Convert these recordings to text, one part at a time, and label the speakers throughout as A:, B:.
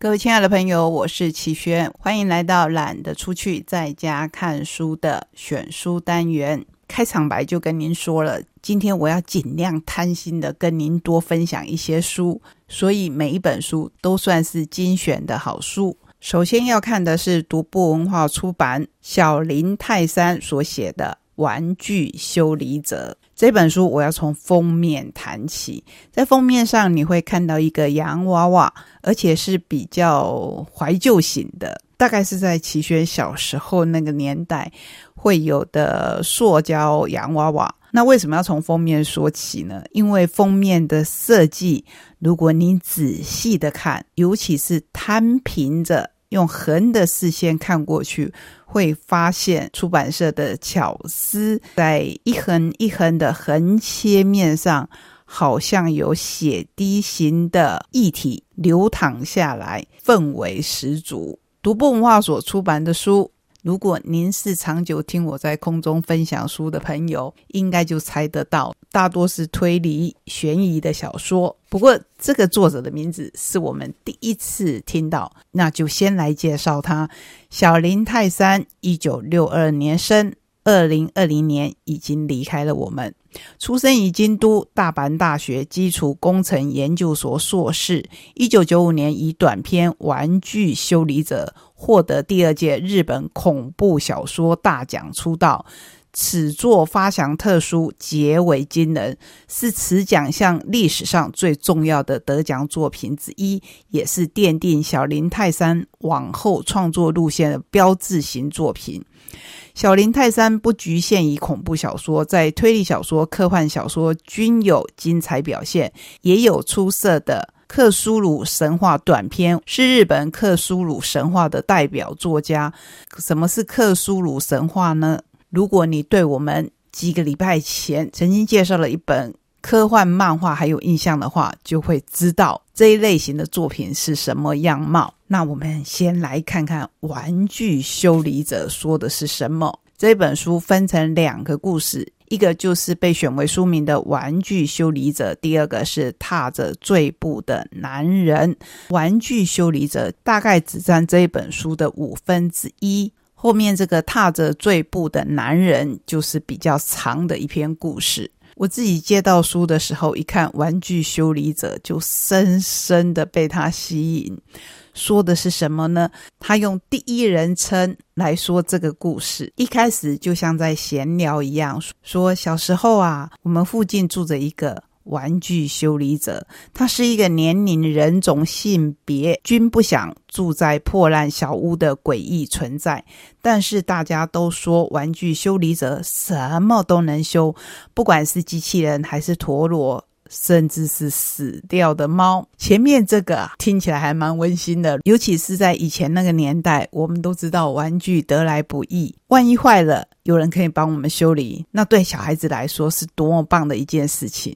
A: 各位亲爱的朋友，我是齐轩，欢迎来到懒得出去在家看书的选书单元。开场白就跟您说了，今天我要尽量贪心的跟您多分享一些书，所以每一本书都算是精选的好书。首先要看的是独步文化出版小林泰山所写的《玩具修理者》。这本书我要从封面谈起，在封面上你会看到一个洋娃娃，而且是比较怀旧型的，大概是在齐轩小时候那个年代会有的塑胶洋娃娃。那为什么要从封面说起呢？因为封面的设计，如果你仔细的看，尤其是摊平着。用横的视线看过去，会发现出版社的巧思，在一横一横的横切面上，好像有血滴形的液体流淌下来，氛围十足。独步文化所出版的书。如果您是长久听我在空中分享书的朋友，应该就猜得到，大多是推理悬疑的小说。不过，这个作者的名字是我们第一次听到，那就先来介绍他：小林泰山，一九六二年生。二零二零年已经离开了我们，出生于京都大阪大学基础工程研究所硕士。一九九五年以短篇《玩具修理者》获得第二届日本恐怖小说大奖出道。此作发祥特殊，结尾惊人，是此奖项历史上最重要的得奖作品之一，也是奠定小林泰山往后创作路线的标志性作品。小林泰山不局限于恐怖小说，在推理小说、科幻小说均有精彩表现，也有出色的克苏鲁神话短篇，是日本克苏鲁神话的代表作家。什么是克苏鲁神话呢？如果你对我们几个礼拜前曾经介绍了一本。科幻漫画还有印象的话，就会知道这一类型的作品是什么样貌。那我们先来看看《玩具修理者》说的是什么。这本书分成两个故事，一个就是被选为书名的《玩具修理者》，第二个是踏着坠步的男人。《玩具修理者》大概只占这一本书的五分之一，后面这个踏着坠步的男人就是比较长的一篇故事。我自己接到书的时候，一看《玩具修理者》，就深深的被他吸引。说的是什么呢？他用第一人称来说这个故事，一开始就像在闲聊一样，说小时候啊，我们附近住着一个。玩具修理者，他是一个年龄、人种、性别均不想住在破烂小屋的诡异存在。但是大家都说，玩具修理者什么都能修，不管是机器人还是陀螺，甚至是死掉的猫。前面这个听起来还蛮温馨的，尤其是在以前那个年代，我们都知道玩具得来不易，万一坏了，有人可以帮我们修理，那对小孩子来说是多么棒的一件事情。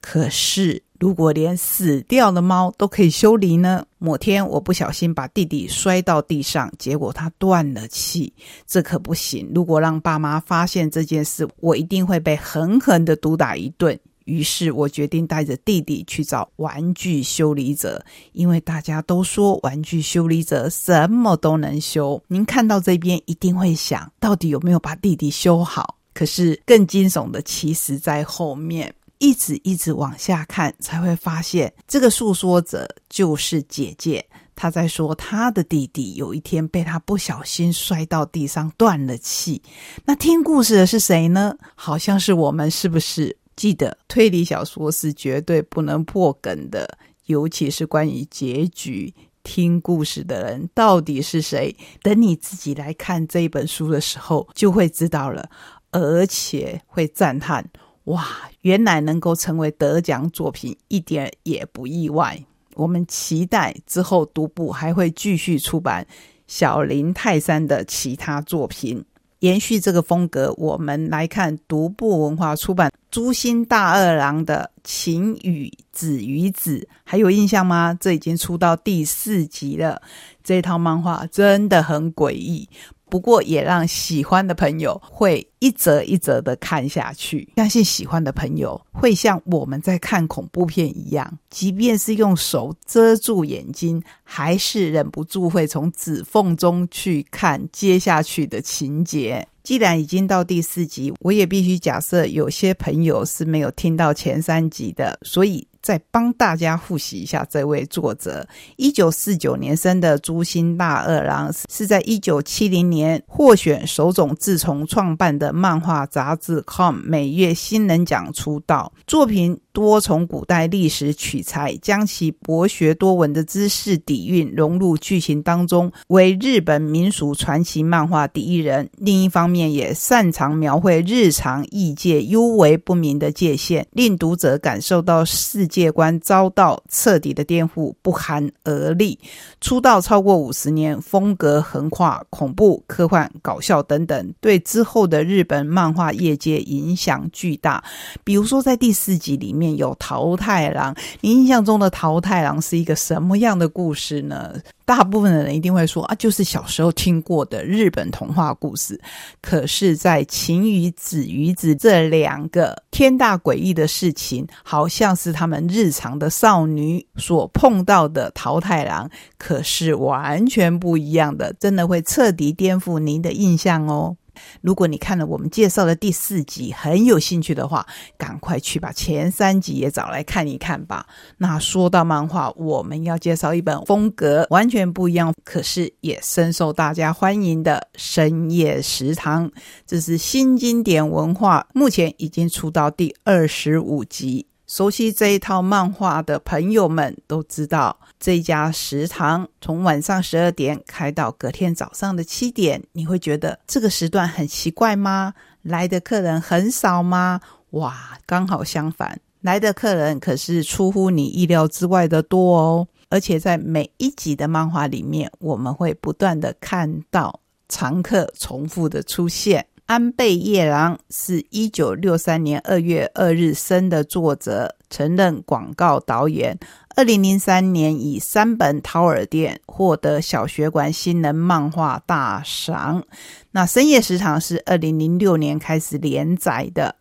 A: 可是，如果连死掉的猫都可以修理呢？某天，我不小心把弟弟摔到地上，结果他断了气，这可不行。如果让爸妈发现这件事，我一定会被狠狠的毒打一顿。于是我决定带着弟弟去找玩具修理者，因为大家都说玩具修理者什么都能修。您看到这边一定会想，到底有没有把弟弟修好？可是更惊悚的，其实在后面。一直一直往下看，才会发现这个诉说者就是姐姐。她在说她的弟弟有一天被她不小心摔到地上断了气。那听故事的是谁呢？好像是我们，是不是？记得推理小说是绝对不能破梗的，尤其是关于结局。听故事的人到底是谁？等你自己来看这本书的时候，就会知道了，而且会赞叹。哇，原来能够成为得奖作品一点也不意外。我们期待之后独步还会继续出版小林泰山的其他作品，延续这个风格。我们来看独步文化出版朱心大二郎的《晴雨子与子》，还有印象吗？这已经出到第四集了。这套漫画真的很诡异。不过也让喜欢的朋友会一则一则的看下去。相信喜欢的朋友会像我们在看恐怖片一样，即便是用手遮住眼睛，还是忍不住会从指缝中去看接下去的情节。既然已经到第四集，我也必须假设有些朋友是没有听到前三集的，所以。再帮大家复习一下这位作者，一九四九年生的朱心大二郎，是在一九七零年获选手冢自从创办的漫画杂志《Com》每月新人奖出道，作品。多从古代历史取材，将其博学多闻的知识底蕴融入剧情当中，为日本民俗传奇漫画第一人。另一方面，也擅长描绘日常异界幽微不明的界限，令读者感受到世界观遭到彻底的颠覆，不寒而栗。出道超过五十年，风格横跨恐怖、科幻、搞笑等等，对之后的日本漫画业界影响巨大。比如说，在第四集里面。有桃太郎，你印象中的桃太郎是一个什么样的故事呢？大部分的人一定会说啊，就是小时候听过的日本童话故事。可是，在晴雨子、鱼子这两个天大诡异的事情，好像是他们日常的少女所碰到的桃太郎，可是完全不一样的，真的会彻底颠覆您的印象哦。如果你看了我们介绍的第四集很有兴趣的话，赶快去把前三集也找来看一看吧。那说到漫画，我们要介绍一本风格完全不一样，可是也深受大家欢迎的《深夜食堂》，这是新经典文化，目前已经出到第二十五集。熟悉这一套漫画的朋友们都知道，这家食堂从晚上十二点开到隔天早上的七点。你会觉得这个时段很奇怪吗？来的客人很少吗？哇，刚好相反，来的客人可是出乎你意料之外的多哦。而且在每一集的漫画里面，我们会不断的看到常客重复的出现。安倍夜郎是一九六三年二月二日生的作者，曾任广告导演。二零零三年以三本《掏耳店》获得小学馆新人漫画大赏。那《深夜食堂》是二零零六年开始连载的，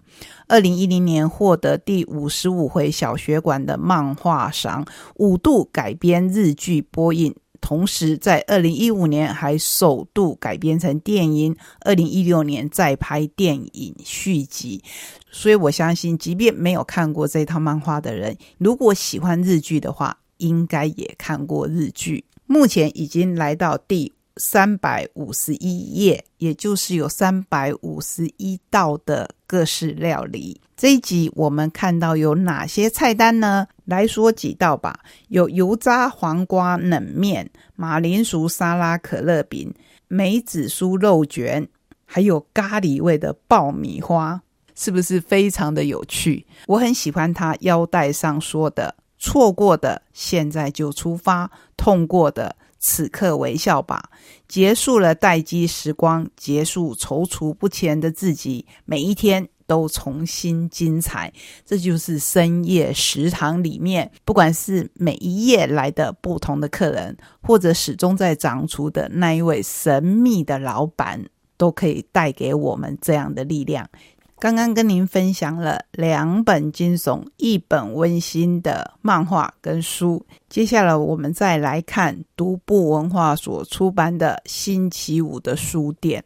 A: 二零一零年获得第五十五回小学馆的漫画赏，五度改编日剧播映。同时，在二零一五年还首度改编成电影，二零一六年再拍电影续集。所以我相信，即便没有看过这套漫画的人，如果喜欢日剧的话，应该也看过日剧。目前已经来到第三百五十一页，也就是有三百五十一道的各式料理。这一集我们看到有哪些菜单呢？来说几道吧。有油炸黄瓜冷面、马铃薯沙拉、可乐饼、梅子酥肉卷，还有咖喱味的爆米花，是不是非常的有趣？我很喜欢他腰带上说的：“错过的现在就出发，痛过的此刻微笑吧。”结束了待机时光，结束踌躇不前的自己，每一天。都重新精彩，这就是深夜食堂里面，不管是每一页来的不同的客人，或者始终在掌厨的那一位神秘的老板，都可以带给我们这样的力量。刚刚跟您分享了两本惊悚、一本温馨的漫画跟书，接下来我们再来看独步文化所出版的《星期五的书店》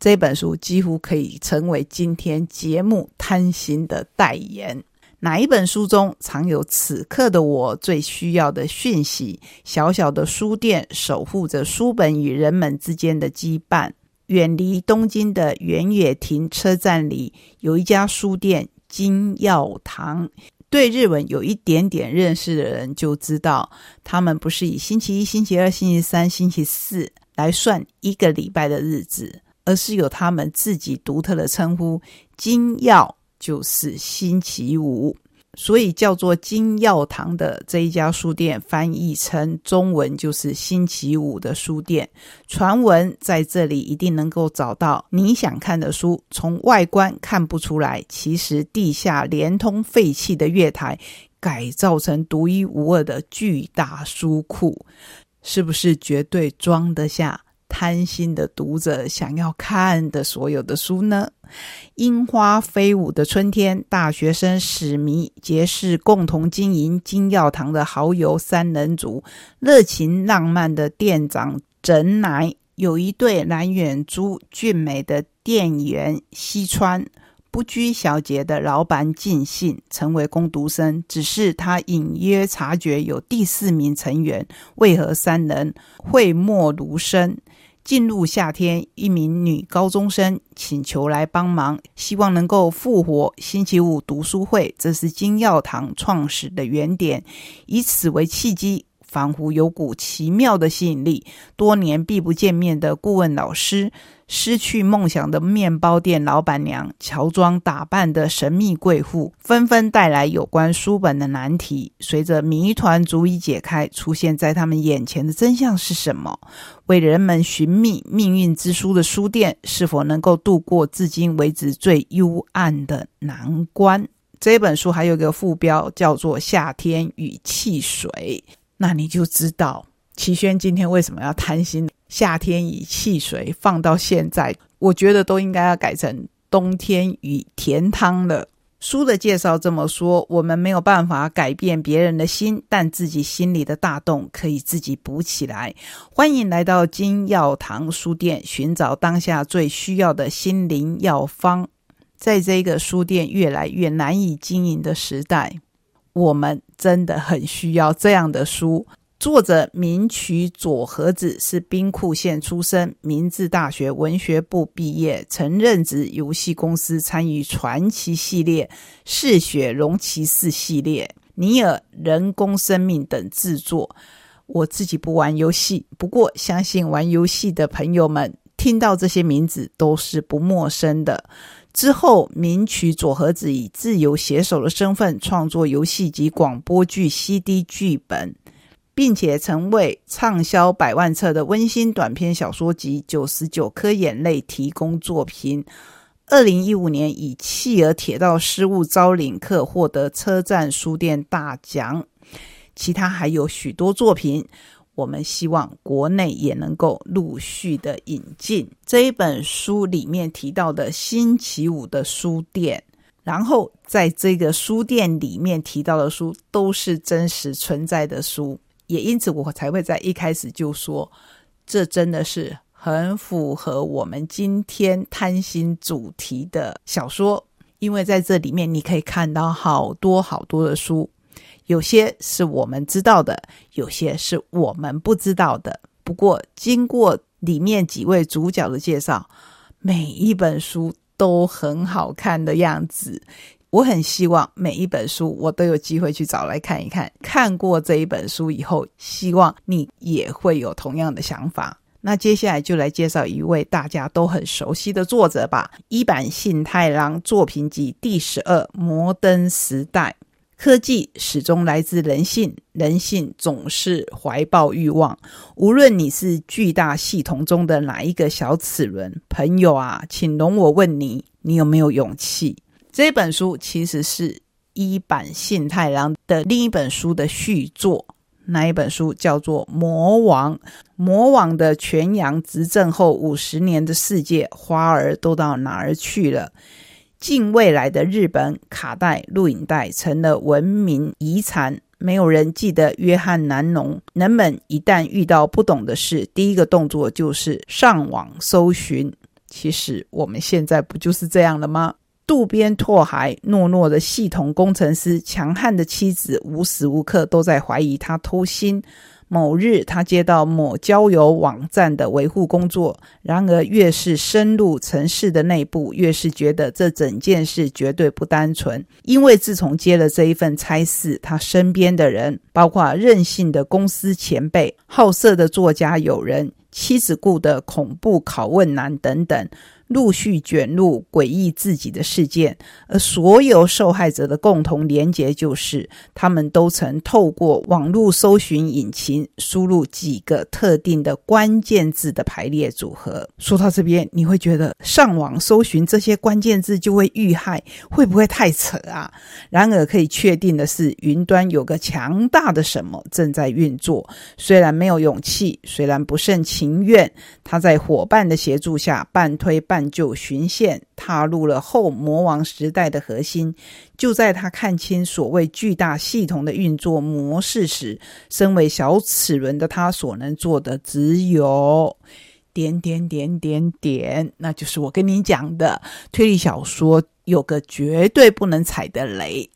A: 这本书，几乎可以成为今天节目贪心的代言。哪一本书中藏有此刻的我最需要的讯息？小小的书店守护着书本与人们之间的羁绊。远离东京的原野亭车站里有一家书店金耀堂。对日文有一点点认识的人就知道，他们不是以星期一、星期二、星期三、星期四来算一个礼拜的日子，而是有他们自己独特的称呼。金耀就是星期五。所以叫做金药堂的这一家书店，翻译成中文就是星期五的书店。传闻在这里一定能够找到你想看的书。从外观看不出来，其实地下连通废弃的月台，改造成独一无二的巨大书库，是不是绝对装得下贪心的读者想要看的所有的书呢？樱花飞舞的春天，大学生史迷结识共同经营金药堂的好友三人组，热情浪漫的店长整乃，有一对蓝眼珠俊美的店员西川。不拘小节的老板尽信成为攻读生，只是他隐约察觉有第四名成员，为何三人讳莫如深？进入夏天，一名女高中生请求来帮忙，希望能够复活星期五读书会，这是金耀堂创始的原点，以此为契机。仿佛有股奇妙的吸引力。多年避不见面的顾问老师，失去梦想的面包店老板娘，乔装打扮的神秘贵妇，纷纷带来有关书本的难题。随着谜团逐一解开，出现在他们眼前的真相是什么？为人们寻觅命运之书的书店，是否能够度过至今为止最幽暗的难关？这本书还有个副标，叫做《夏天与汽水》。那你就知道齐轩今天为什么要贪心。夏天与汽水放到现在，我觉得都应该要改成冬天与甜汤了。书的介绍这么说：我们没有办法改变别人的心，但自己心里的大洞可以自己补起来。欢迎来到金药堂书店，寻找当下最需要的心灵药方。在这个书店越来越难以经营的时代。我们真的很需要这样的书。作者名曲佐和子是兵库县出生，明治大学文学部毕业，曾任职游戏公司，参与传奇系列、嗜血龙骑士系列、尼尔人工生命等制作。我自己不玩游戏，不过相信玩游戏的朋友们听到这些名字都是不陌生的。之后，名曲佐和子以自由写手的身份创作游戏及广播剧 CD 剧本，并且曾为畅销百万册的温馨短篇小说集《九十九颗眼泪》提供作品。二零一五年以《企鹅铁道失误招领客》获得车站书店大奖，其他还有许多作品。我们希望国内也能够陆续的引进这一本书里面提到的星期五的书店，然后在这个书店里面提到的书都是真实存在的书，也因此我才会在一开始就说，这真的是很符合我们今天贪心主题的小说，因为在这里面你可以看到好多好多的书。有些是我们知道的，有些是我们不知道的。不过，经过里面几位主角的介绍，每一本书都很好看的样子。我很希望每一本书我都有机会去找来看一看。看过这一本书以后，希望你也会有同样的想法。那接下来就来介绍一位大家都很熟悉的作者吧——一版信太郎作品集第十二《摩登时代》。科技始终来自人性，人性总是怀抱欲望。无论你是巨大系统中的哪一个小齿轮，朋友啊，请容我问你：你有没有勇气？这本书其实是一版信太郎的另一本书的续作。那一本书叫做《魔王》。魔王的全阳执政后五十年的世界，花儿都到哪儿去了？近未来的日本，卡带、录影带成了文明遗产。没有人记得约翰南农。人们一旦遇到不懂的事，第一个动作就是上网搜寻。其实我们现在不就是这样了吗？渡边拓海，懦弱的系统工程师，强悍的妻子，无时无刻都在怀疑他偷心。某日，他接到某交友网站的维护工作。然而，越是深入城市的内部，越是觉得这整件事绝对不单纯。因为自从接了这一份差事，他身边的人，包括任性的公司前辈、好色的作家友人、妻子雇的恐怖拷问男等等。陆续卷入诡异自己的事件，而所有受害者的共同连结就是，他们都曾透过网络搜寻引擎输入几个特定的关键字的排列组合。说到这边，你会觉得上网搜寻这些关键字就会遇害，会不会太扯啊？然而可以确定的是，云端有个强大的什么正在运作，虽然没有勇气，虽然不甚情愿，他在伙伴的协助下半推半。就巡线，踏入了后魔王时代的核心。就在他看清所谓巨大系统的运作模式时，身为小齿轮的他所能做的只有点点点点点，那就是我跟你讲的推理小说有个绝对不能踩的雷，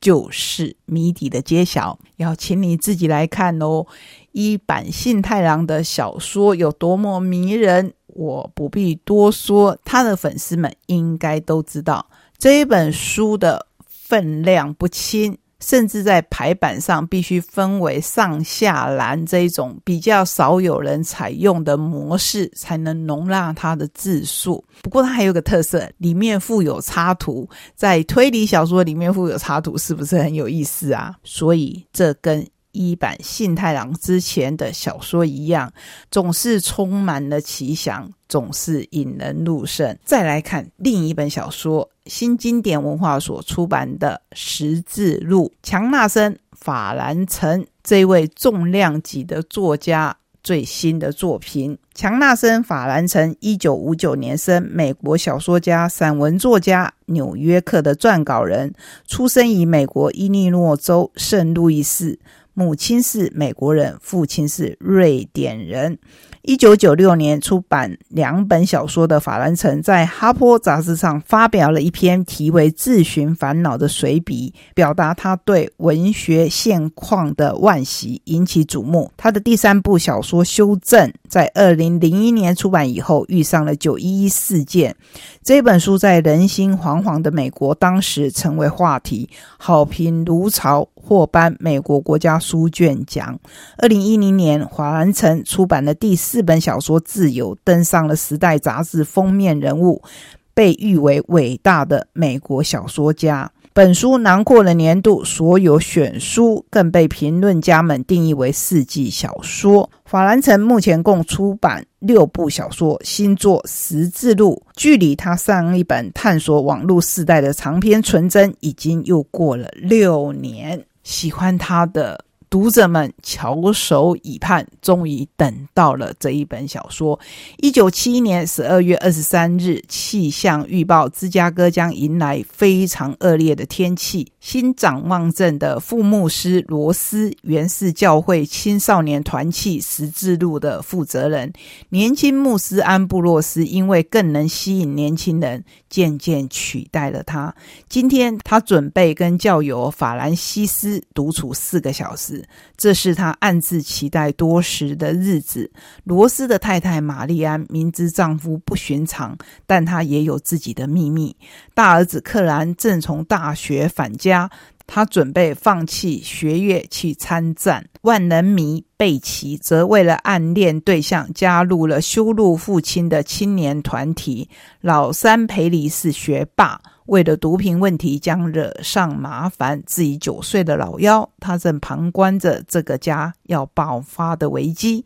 A: 就是谜底的揭晓，要请你自己来看哦。一版信太郎的小说有多么迷人。我不必多说，他的粉丝们应该都知道这一本书的分量不轻，甚至在排版上必须分为上下栏这种比较少有人采用的模式，才能容纳它的字数。不过它还有个特色，里面附有插图，在推理小说里面附有插图，是不是很有意思啊？所以这跟。一版信太郎之前的小说一样，总是充满了奇想，总是引人入胜。再来看另一本小说，新经典文化所出版的《十字路》，强纳森·法兰城这位重量级的作家最新的作品。强纳森·法兰城，一九五九年生，美国小说家、散文作家，《纽约客》的撰稿人，出生于美国伊利诺州圣路易斯。母亲是美国人，父亲是瑞典人。一九九六年出版两本小说的法兰城，在《哈坡》杂志上发表了一篇题为《自寻烦恼》的随笔，表达他对文学现况的惋惜，引起瞩目。他的第三部小说《修正》在二零零一年出版以后，遇上了九一一事件。这本书在人心惶惶的美国，当时成为话题，好评如潮，获颁美国国家书卷奖。二零一零年，华兰城出版了第。四本小说《自由》登上了《时代》杂志封面人物，被誉为伟大的美国小说家。本书囊括了年度所有选书，更被评论家们定义为世纪小说。法兰城目前共出版六部小说，新作《十字路》距离他上一本探索网络世代的长篇纯真，已经又过了六年。喜欢他的。读者们翘首以盼，终于等到了这一本小说。一九七一年十二月二十三日，气象预报：芝加哥将迎来非常恶劣的天气。新展望镇的副牧师罗斯，原是教会青少年团契十字路的负责人。年轻牧师安布洛斯因为更能吸引年轻人，渐渐取代了他。今天，他准备跟教友法兰西斯独处四个小时。这是他暗自期待多时的日子。罗斯的太太玛丽安明知丈夫不寻常，但她也有自己的秘密。大儿子克兰正从大学返家，他准备放弃学业去参战。万人迷贝奇则为了暗恋对象，加入了修路父亲的青年团体。老三培里是学霸。为了毒品问题将惹上麻烦，自己九岁的老幺，他正旁观着这个家要爆发的危机，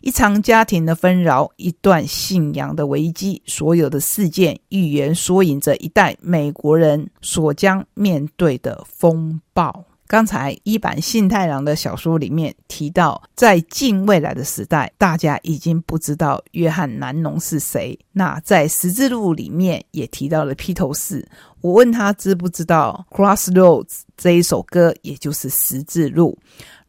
A: 一场家庭的纷扰，一段信仰的危机，所有的事件预言缩影着一代美国人所将面对的风暴。刚才一版信太郎的小说里面提到，在近未来的时代，大家已经不知道约翰南农是谁。那在十字路里面也提到了披头士。我问他知不知道《Crossroads》这一首歌，也就是十字路。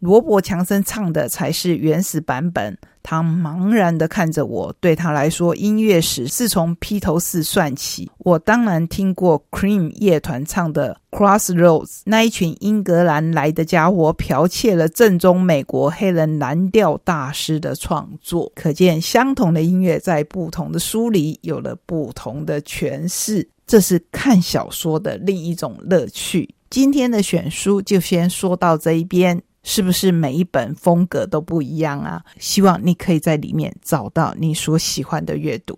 A: 罗伯·强森唱的才是原始版本。他茫然的看着我，对他来说，音乐史是从披头士算起。我当然听过 Cream 乐团唱的《Crossroads》，那一群英格兰来的家伙剽窃了正宗美国黑人蓝调大师的创作。可见，相同的音乐在不同的书里有了不同的诠释，这是看小说的另一种乐趣。今天的选书就先说到这一边。是不是每一本风格都不一样啊？希望你可以在里面找到你所喜欢的阅读。